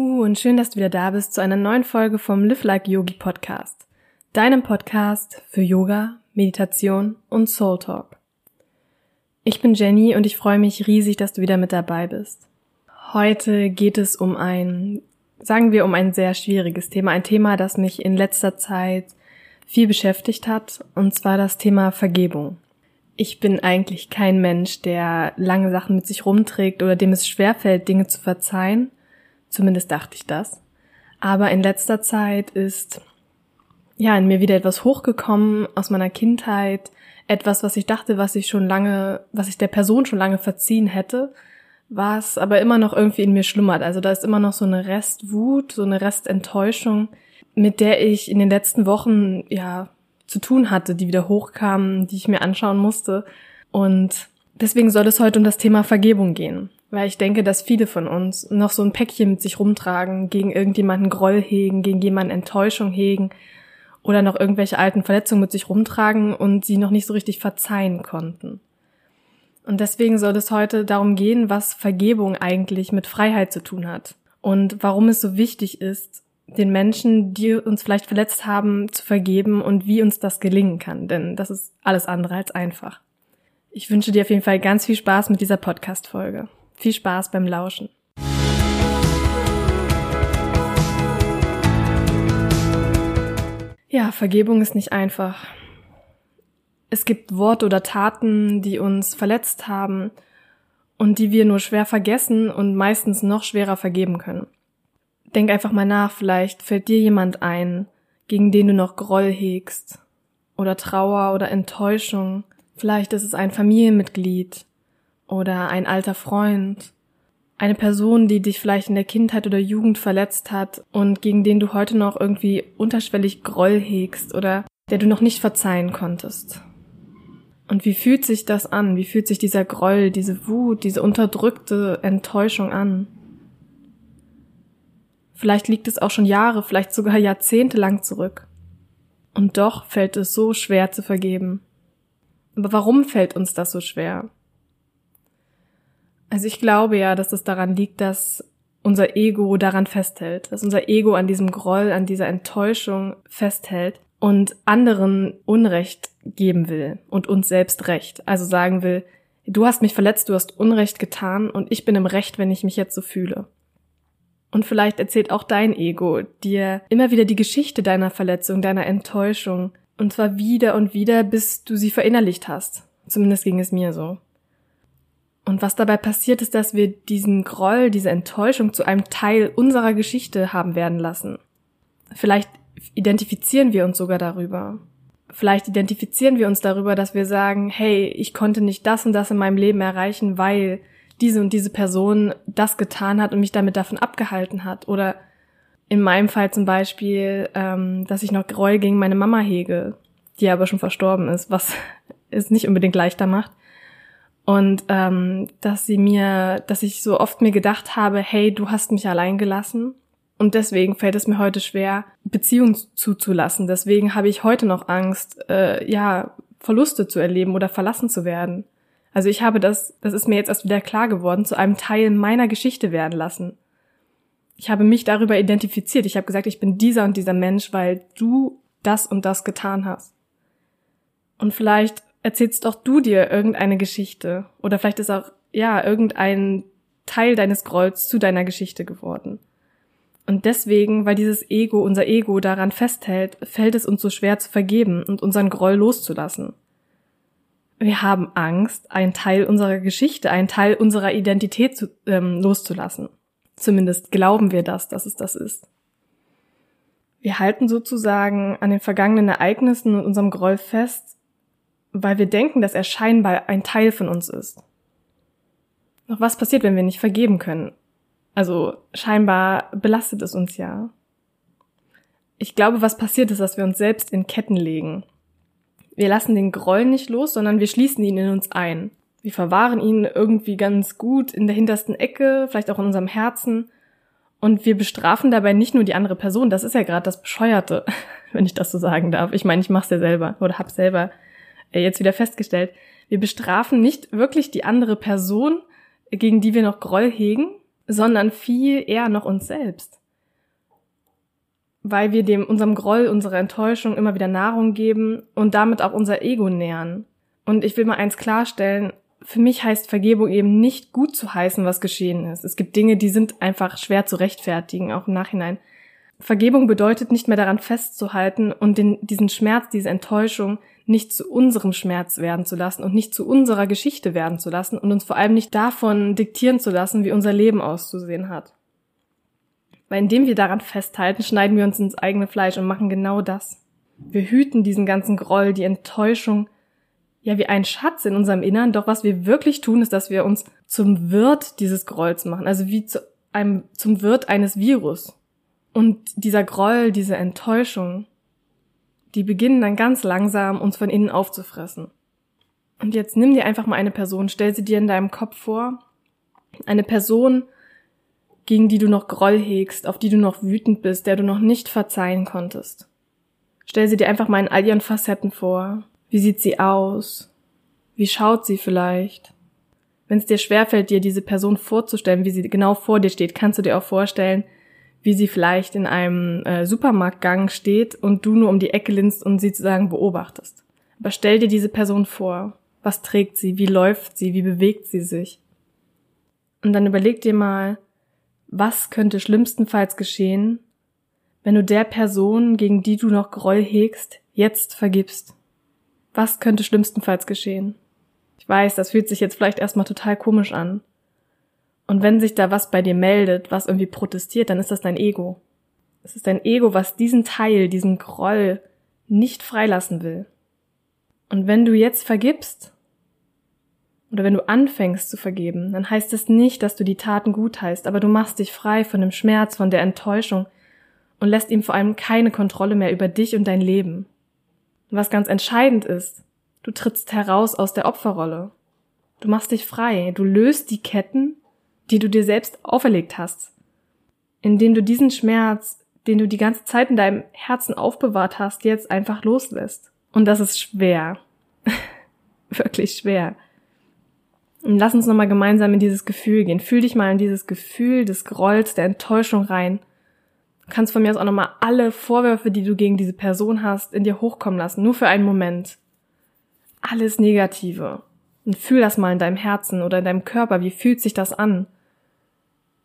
Uh, und schön, dass du wieder da bist zu einer neuen Folge vom Live Like Yogi Podcast. Deinem Podcast für Yoga, Meditation und Soul Talk. Ich bin Jenny und ich freue mich riesig, dass du wieder mit dabei bist. Heute geht es um ein, sagen wir, um ein sehr schwieriges Thema. Ein Thema, das mich in letzter Zeit viel beschäftigt hat, und zwar das Thema Vergebung. Ich bin eigentlich kein Mensch, der lange Sachen mit sich rumträgt oder dem es schwerfällt, Dinge zu verzeihen. Zumindest dachte ich das. Aber in letzter Zeit ist ja in mir wieder etwas hochgekommen aus meiner Kindheit, etwas, was ich dachte, was ich schon lange, was ich der Person schon lange verziehen hätte, was aber immer noch irgendwie in mir schlummert. Also da ist immer noch so eine Restwut, so eine Restenttäuschung, mit der ich in den letzten Wochen ja zu tun hatte, die wieder hochkamen, die ich mir anschauen musste. Und deswegen soll es heute um das Thema Vergebung gehen. Weil ich denke, dass viele von uns noch so ein Päckchen mit sich rumtragen, gegen irgendjemanden Groll hegen, gegen jemanden Enttäuschung hegen oder noch irgendwelche alten Verletzungen mit sich rumtragen und sie noch nicht so richtig verzeihen konnten. Und deswegen soll es heute darum gehen, was Vergebung eigentlich mit Freiheit zu tun hat und warum es so wichtig ist, den Menschen, die uns vielleicht verletzt haben, zu vergeben und wie uns das gelingen kann, denn das ist alles andere als einfach. Ich wünsche dir auf jeden Fall ganz viel Spaß mit dieser Podcast-Folge. Viel Spaß beim Lauschen. Ja, Vergebung ist nicht einfach. Es gibt Worte oder Taten, die uns verletzt haben und die wir nur schwer vergessen und meistens noch schwerer vergeben können. Denk einfach mal nach, vielleicht fällt dir jemand ein, gegen den du noch Groll hegst oder Trauer oder Enttäuschung. Vielleicht ist es ein Familienmitglied oder ein alter Freund, eine Person, die dich vielleicht in der Kindheit oder Jugend verletzt hat und gegen den du heute noch irgendwie unterschwellig Groll hegst oder der du noch nicht verzeihen konntest. Und wie fühlt sich das an? Wie fühlt sich dieser Groll, diese Wut, diese unterdrückte Enttäuschung an? Vielleicht liegt es auch schon Jahre, vielleicht sogar Jahrzehnte lang zurück. Und doch fällt es so schwer zu vergeben. Aber warum fällt uns das so schwer? Also ich glaube ja, dass es daran liegt, dass unser Ego daran festhält, dass unser Ego an diesem Groll, an dieser Enttäuschung festhält und anderen Unrecht geben will und uns selbst Recht. Also sagen will, du hast mich verletzt, du hast Unrecht getan und ich bin im Recht, wenn ich mich jetzt so fühle. Und vielleicht erzählt auch dein Ego dir immer wieder die Geschichte deiner Verletzung, deiner Enttäuschung. Und zwar wieder und wieder, bis du sie verinnerlicht hast. Zumindest ging es mir so. Und was dabei passiert, ist, dass wir diesen Groll, diese Enttäuschung zu einem Teil unserer Geschichte haben werden lassen. Vielleicht identifizieren wir uns sogar darüber. Vielleicht identifizieren wir uns darüber, dass wir sagen, hey, ich konnte nicht das und das in meinem Leben erreichen, weil diese und diese Person das getan hat und mich damit davon abgehalten hat. Oder in meinem Fall zum Beispiel, ähm, dass ich noch Groll gegen meine Mama hege, die aber schon verstorben ist, was es nicht unbedingt leichter macht. Und ähm, dass sie mir, dass ich so oft mir gedacht habe, hey, du hast mich allein gelassen. Und deswegen fällt es mir heute schwer, Beziehungen zuzulassen. Deswegen habe ich heute noch Angst, äh, ja, Verluste zu erleben oder verlassen zu werden. Also ich habe das, das ist mir jetzt erst wieder klar geworden, zu einem Teil meiner Geschichte werden lassen. Ich habe mich darüber identifiziert. Ich habe gesagt, ich bin dieser und dieser Mensch, weil du das und das getan hast. Und vielleicht erzählst doch du dir irgendeine Geschichte. Oder vielleicht ist auch, ja, irgendein Teil deines Grolls zu deiner Geschichte geworden. Und deswegen, weil dieses Ego, unser Ego daran festhält, fällt es uns so schwer zu vergeben und unseren Groll loszulassen. Wir haben Angst, einen Teil unserer Geschichte, einen Teil unserer Identität zu, ähm, loszulassen. Zumindest glauben wir das, dass es das ist. Wir halten sozusagen an den vergangenen Ereignissen und unserem Groll fest, weil wir denken, dass er scheinbar ein Teil von uns ist. Doch was passiert, wenn wir nicht vergeben können? Also scheinbar belastet es uns ja. Ich glaube, was passiert ist, dass wir uns selbst in Ketten legen. Wir lassen den Groll nicht los, sondern wir schließen ihn in uns ein. Wir verwahren ihn irgendwie ganz gut in der hintersten Ecke, vielleicht auch in unserem Herzen. Und wir bestrafen dabei nicht nur die andere Person, das ist ja gerade das Bescheuerte, wenn ich das so sagen darf. Ich meine, ich mach's ja selber oder hab's selber jetzt wieder festgestellt. Wir bestrafen nicht wirklich die andere Person, gegen die wir noch Groll hegen, sondern viel eher noch uns selbst. Weil wir dem, unserem Groll, unserer Enttäuschung immer wieder Nahrung geben und damit auch unser Ego nähern. Und ich will mal eins klarstellen, für mich heißt Vergebung eben nicht gut zu heißen, was geschehen ist. Es gibt Dinge, die sind einfach schwer zu rechtfertigen, auch im Nachhinein. Vergebung bedeutet nicht mehr daran festzuhalten und den, diesen Schmerz, diese Enttäuschung nicht zu unserem Schmerz werden zu lassen und nicht zu unserer Geschichte werden zu lassen und uns vor allem nicht davon diktieren zu lassen, wie unser Leben auszusehen hat. Weil indem wir daran festhalten, schneiden wir uns ins eigene Fleisch und machen genau das. Wir hüten diesen ganzen Groll, die Enttäuschung, ja wie ein Schatz in unserem Innern, doch was wir wirklich tun, ist, dass wir uns zum Wirt dieses Grolls machen, also wie zu einem, zum Wirt eines Virus. Und dieser Groll, diese Enttäuschung, die beginnen dann ganz langsam uns von innen aufzufressen. Und jetzt nimm dir einfach mal eine Person, stell sie dir in deinem Kopf vor. Eine Person, gegen die du noch Groll hegst, auf die du noch wütend bist, der du noch nicht verzeihen konntest. Stell sie dir einfach mal in all ihren Facetten vor. Wie sieht sie aus? Wie schaut sie vielleicht? Wenn es dir schwerfällt, dir diese Person vorzustellen, wie sie genau vor dir steht, kannst du dir auch vorstellen, wie sie vielleicht in einem äh, Supermarktgang steht und du nur um die Ecke linst und sie sozusagen beobachtest. Aber stell dir diese Person vor. Was trägt sie? Wie läuft sie? Wie bewegt sie sich? Und dann überleg dir mal, was könnte schlimmstenfalls geschehen, wenn du der Person, gegen die du noch Groll hegst, jetzt vergibst? Was könnte schlimmstenfalls geschehen? Ich weiß, das fühlt sich jetzt vielleicht erstmal total komisch an. Und wenn sich da was bei dir meldet, was irgendwie protestiert, dann ist das dein Ego. Es ist dein Ego, was diesen Teil, diesen Groll nicht freilassen will. Und wenn du jetzt vergibst, oder wenn du anfängst zu vergeben, dann heißt es nicht, dass du die Taten gut heißt, aber du machst dich frei von dem Schmerz, von der Enttäuschung und lässt ihm vor allem keine Kontrolle mehr über dich und dein Leben. Und was ganz entscheidend ist, du trittst heraus aus der Opferrolle. Du machst dich frei, du löst die Ketten, die du dir selbst auferlegt hast, indem du diesen Schmerz, den du die ganze Zeit in deinem Herzen aufbewahrt hast, jetzt einfach loslässt. Und das ist schwer. Wirklich schwer. Und lass uns nochmal gemeinsam in dieses Gefühl gehen. Fühl dich mal in dieses Gefühl des Grolls, der Enttäuschung rein. Du kannst von mir aus auch nochmal alle Vorwürfe, die du gegen diese Person hast, in dir hochkommen lassen. Nur für einen Moment. Alles Negative. Und fühl das mal in deinem Herzen oder in deinem Körper. Wie fühlt sich das an?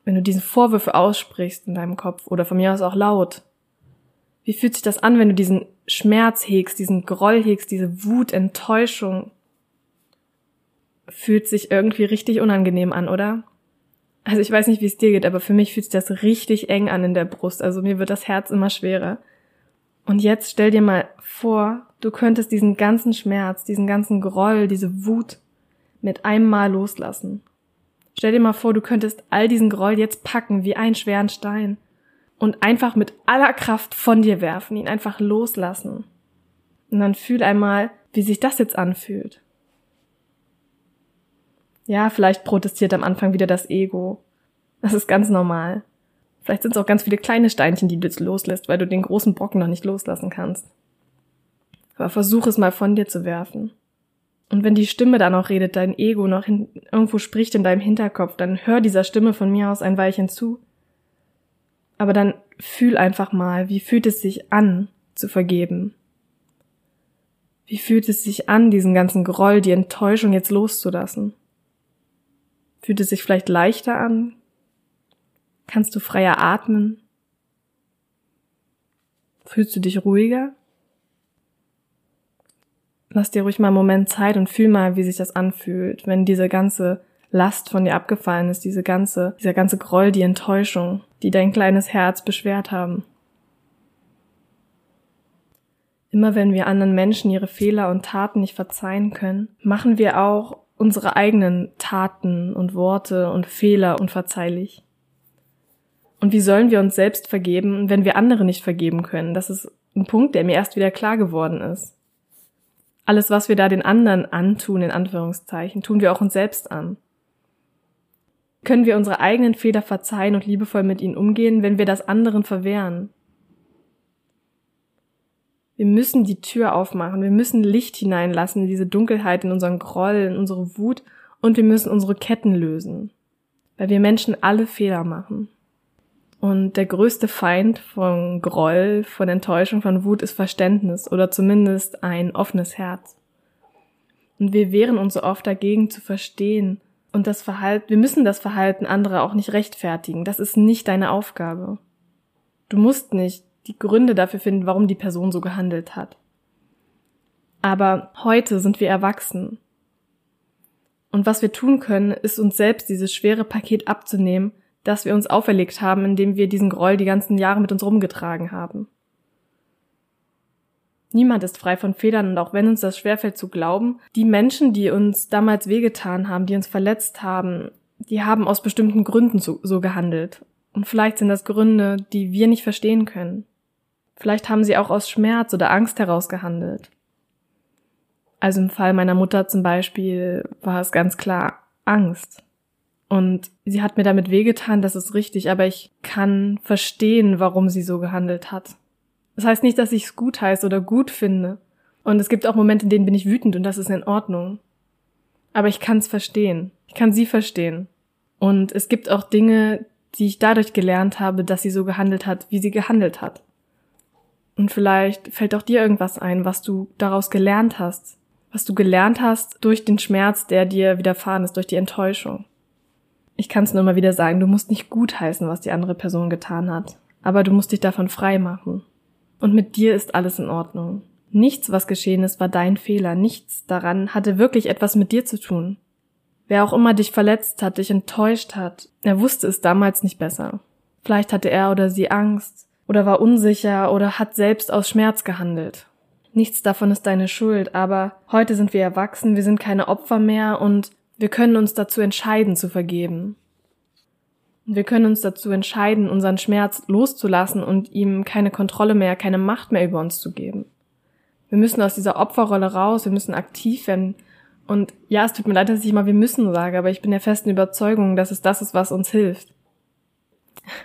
Wenn du diese Vorwürfe aussprichst in deinem Kopf oder von mir aus auch laut, wie fühlt sich das an, wenn du diesen Schmerz hegst, diesen Groll hegst, diese Wut, Enttäuschung? Fühlt sich irgendwie richtig unangenehm an, oder? Also ich weiß nicht, wie es dir geht, aber für mich fühlt sich das richtig eng an in der Brust. Also mir wird das Herz immer schwerer. Und jetzt stell dir mal vor, du könntest diesen ganzen Schmerz, diesen ganzen Groll, diese Wut mit einem Mal loslassen. Stell dir mal vor, du könntest all diesen Groll jetzt packen wie einen schweren Stein und einfach mit aller Kraft von dir werfen, ihn einfach loslassen. Und dann fühl einmal, wie sich das jetzt anfühlt. Ja, vielleicht protestiert am Anfang wieder das Ego. Das ist ganz normal. Vielleicht sind es auch ganz viele kleine Steinchen, die du jetzt loslässt, weil du den großen Brocken noch nicht loslassen kannst. Aber versuch es mal von dir zu werfen. Und wenn die Stimme da noch redet, dein Ego noch in, irgendwo spricht in deinem Hinterkopf, dann hör dieser Stimme von mir aus ein Weilchen zu. Aber dann fühl einfach mal, wie fühlt es sich an, zu vergeben? Wie fühlt es sich an, diesen ganzen Groll, die Enttäuschung jetzt loszulassen? Fühlt es sich vielleicht leichter an? Kannst du freier atmen? Fühlst du dich ruhiger? Lass dir ruhig mal einen Moment Zeit und fühl mal, wie sich das anfühlt, wenn diese ganze Last von dir abgefallen ist, diese ganze, dieser ganze Groll, die Enttäuschung, die dein kleines Herz beschwert haben. Immer wenn wir anderen Menschen ihre Fehler und Taten nicht verzeihen können, machen wir auch unsere eigenen Taten und Worte und Fehler unverzeihlich. Und wie sollen wir uns selbst vergeben, wenn wir andere nicht vergeben können? Das ist ein Punkt, der mir erst wieder klar geworden ist. Alles, was wir da den anderen antun, in Anführungszeichen, tun wir auch uns selbst an. Können wir unsere eigenen Fehler verzeihen und liebevoll mit ihnen umgehen, wenn wir das anderen verwehren? Wir müssen die Tür aufmachen, wir müssen Licht hineinlassen in diese Dunkelheit, in unseren Groll, in unsere Wut und wir müssen unsere Ketten lösen. Weil wir Menschen alle Fehler machen. Und der größte Feind von Groll, von Enttäuschung, von Wut ist Verständnis oder zumindest ein offenes Herz. Und wir wehren uns so oft dagegen zu verstehen und das Verhalten, wir müssen das Verhalten anderer auch nicht rechtfertigen. Das ist nicht deine Aufgabe. Du musst nicht die Gründe dafür finden, warum die Person so gehandelt hat. Aber heute sind wir erwachsen. Und was wir tun können, ist uns selbst dieses schwere Paket abzunehmen, das wir uns auferlegt haben, indem wir diesen Groll die ganzen Jahre mit uns rumgetragen haben. Niemand ist frei von Fehlern und auch wenn uns das schwerfällt zu glauben, die Menschen, die uns damals wehgetan haben, die uns verletzt haben, die haben aus bestimmten Gründen so, so gehandelt. Und vielleicht sind das Gründe, die wir nicht verstehen können. Vielleicht haben sie auch aus Schmerz oder Angst heraus gehandelt. Also im Fall meiner Mutter zum Beispiel war es ganz klar Angst. Und sie hat mir damit wehgetan, das ist richtig, aber ich kann verstehen, warum sie so gehandelt hat. Das heißt nicht, dass ich es gut heiße oder gut finde. Und es gibt auch Momente, in denen bin ich wütend und das ist in Ordnung. Aber ich kann es verstehen. Ich kann sie verstehen. Und es gibt auch Dinge, die ich dadurch gelernt habe, dass sie so gehandelt hat, wie sie gehandelt hat. Und vielleicht fällt auch dir irgendwas ein, was du daraus gelernt hast. Was du gelernt hast durch den Schmerz, der dir widerfahren ist, durch die Enttäuschung. Ich kann es nur mal wieder sagen, du musst nicht gutheißen, was die andere Person getan hat. Aber du musst dich davon frei machen. Und mit dir ist alles in Ordnung. Nichts, was geschehen ist, war dein Fehler. Nichts daran hatte wirklich etwas mit dir zu tun. Wer auch immer dich verletzt hat, dich enttäuscht hat, er wusste es damals nicht besser. Vielleicht hatte er oder sie Angst oder war unsicher oder hat selbst aus Schmerz gehandelt. Nichts davon ist deine Schuld, aber heute sind wir erwachsen, wir sind keine Opfer mehr und wir können uns dazu entscheiden zu vergeben. Wir können uns dazu entscheiden, unseren Schmerz loszulassen und ihm keine Kontrolle mehr, keine Macht mehr über uns zu geben. Wir müssen aus dieser Opferrolle raus, wir müssen aktiv werden. Und ja, es tut mir leid, dass ich mal wir müssen sage, aber ich bin der festen Überzeugung, dass es das ist, was uns hilft.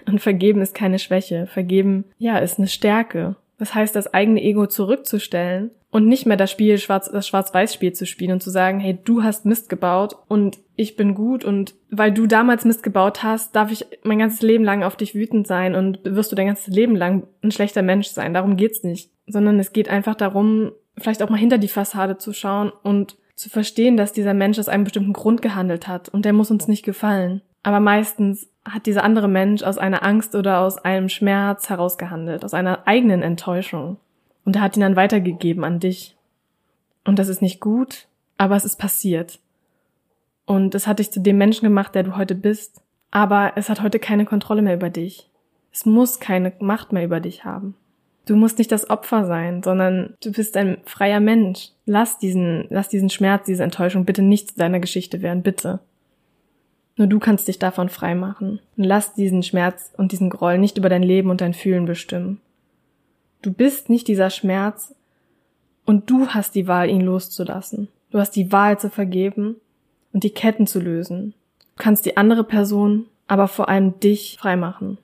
Und vergeben ist keine Schwäche. Vergeben, ja, ist eine Stärke. Das heißt, das eigene Ego zurückzustellen und nicht mehr das Spiel, Schwarz, das Schwarz-Weiß-Spiel zu spielen und zu sagen, hey, du hast Mist gebaut und ich bin gut und weil du damals Mist gebaut hast, darf ich mein ganzes Leben lang auf dich wütend sein und wirst du dein ganzes Leben lang ein schlechter Mensch sein. Darum geht's nicht. Sondern es geht einfach darum, vielleicht auch mal hinter die Fassade zu schauen und zu verstehen, dass dieser Mensch aus einem bestimmten Grund gehandelt hat und der muss uns nicht gefallen. Aber meistens hat dieser andere Mensch aus einer Angst oder aus einem Schmerz herausgehandelt, aus einer eigenen Enttäuschung. Und er hat ihn dann weitergegeben an dich. Und das ist nicht gut, aber es ist passiert. Und es hat dich zu dem Menschen gemacht, der du heute bist. Aber es hat heute keine Kontrolle mehr über dich. Es muss keine Macht mehr über dich haben. Du musst nicht das Opfer sein, sondern du bist ein freier Mensch. Lass diesen, lass diesen Schmerz, diese Enttäuschung bitte nicht zu deiner Geschichte werden, bitte. Nur du kannst dich davon frei machen. Und lass diesen Schmerz und diesen Groll nicht über dein Leben und dein Fühlen bestimmen. Du bist nicht dieser Schmerz und du hast die Wahl, ihn loszulassen. Du hast die Wahl zu vergeben und die Ketten zu lösen. Du kannst die andere Person, aber vor allem dich freimachen.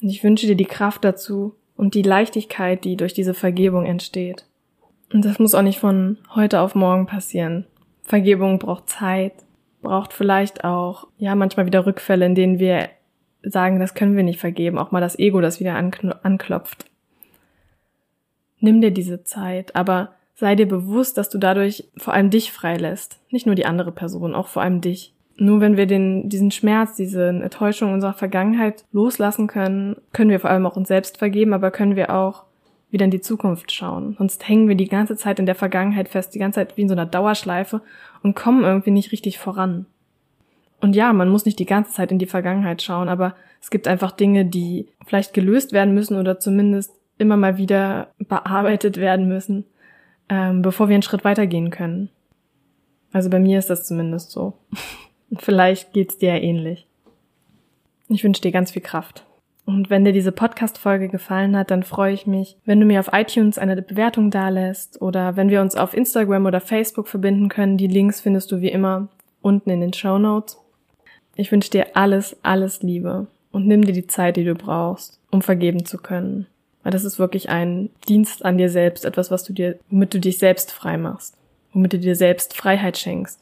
Und ich wünsche dir die Kraft dazu und die Leichtigkeit, die durch diese Vergebung entsteht. Und das muss auch nicht von heute auf morgen passieren. Vergebung braucht Zeit, braucht vielleicht auch, ja, manchmal wieder Rückfälle, in denen wir sagen, das können wir nicht vergeben, auch mal das Ego, das wieder anklopft. Nimm dir diese Zeit, aber sei dir bewusst, dass du dadurch vor allem dich freilässt. Nicht nur die andere Person, auch vor allem dich. Nur wenn wir den, diesen Schmerz, diese Enttäuschung unserer Vergangenheit loslassen können, können wir vor allem auch uns selbst vergeben, aber können wir auch wieder in die Zukunft schauen. Sonst hängen wir die ganze Zeit in der Vergangenheit fest, die ganze Zeit wie in so einer Dauerschleife und kommen irgendwie nicht richtig voran. Und ja, man muss nicht die ganze Zeit in die Vergangenheit schauen, aber es gibt einfach Dinge, die vielleicht gelöst werden müssen oder zumindest immer mal wieder bearbeitet werden müssen, ähm, bevor wir einen Schritt weitergehen können. Also bei mir ist das zumindest so. vielleicht geht's dir ja ähnlich. Ich wünsche dir ganz viel Kraft. Und wenn dir diese Podcast-Folge gefallen hat, dann freue ich mich, wenn du mir auf iTunes eine Bewertung dalässt oder wenn wir uns auf Instagram oder Facebook verbinden können. Die Links findest du wie immer unten in den Show Notes. Ich wünsche dir alles, alles Liebe und nimm dir die Zeit, die du brauchst, um vergeben zu können. Weil das ist wirklich ein Dienst an dir selbst, etwas, was du dir, womit du dich selbst frei machst, womit du dir selbst Freiheit schenkst.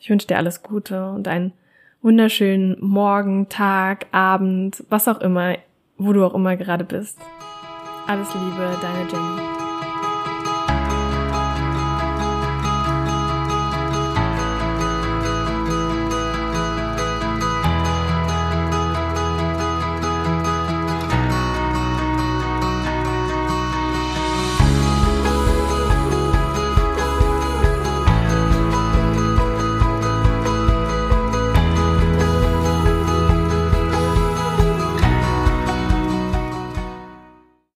Ich wünsche dir alles Gute und einen wunderschönen Morgen, Tag, Abend, was auch immer, wo du auch immer gerade bist. Alles Liebe, deine Jenny.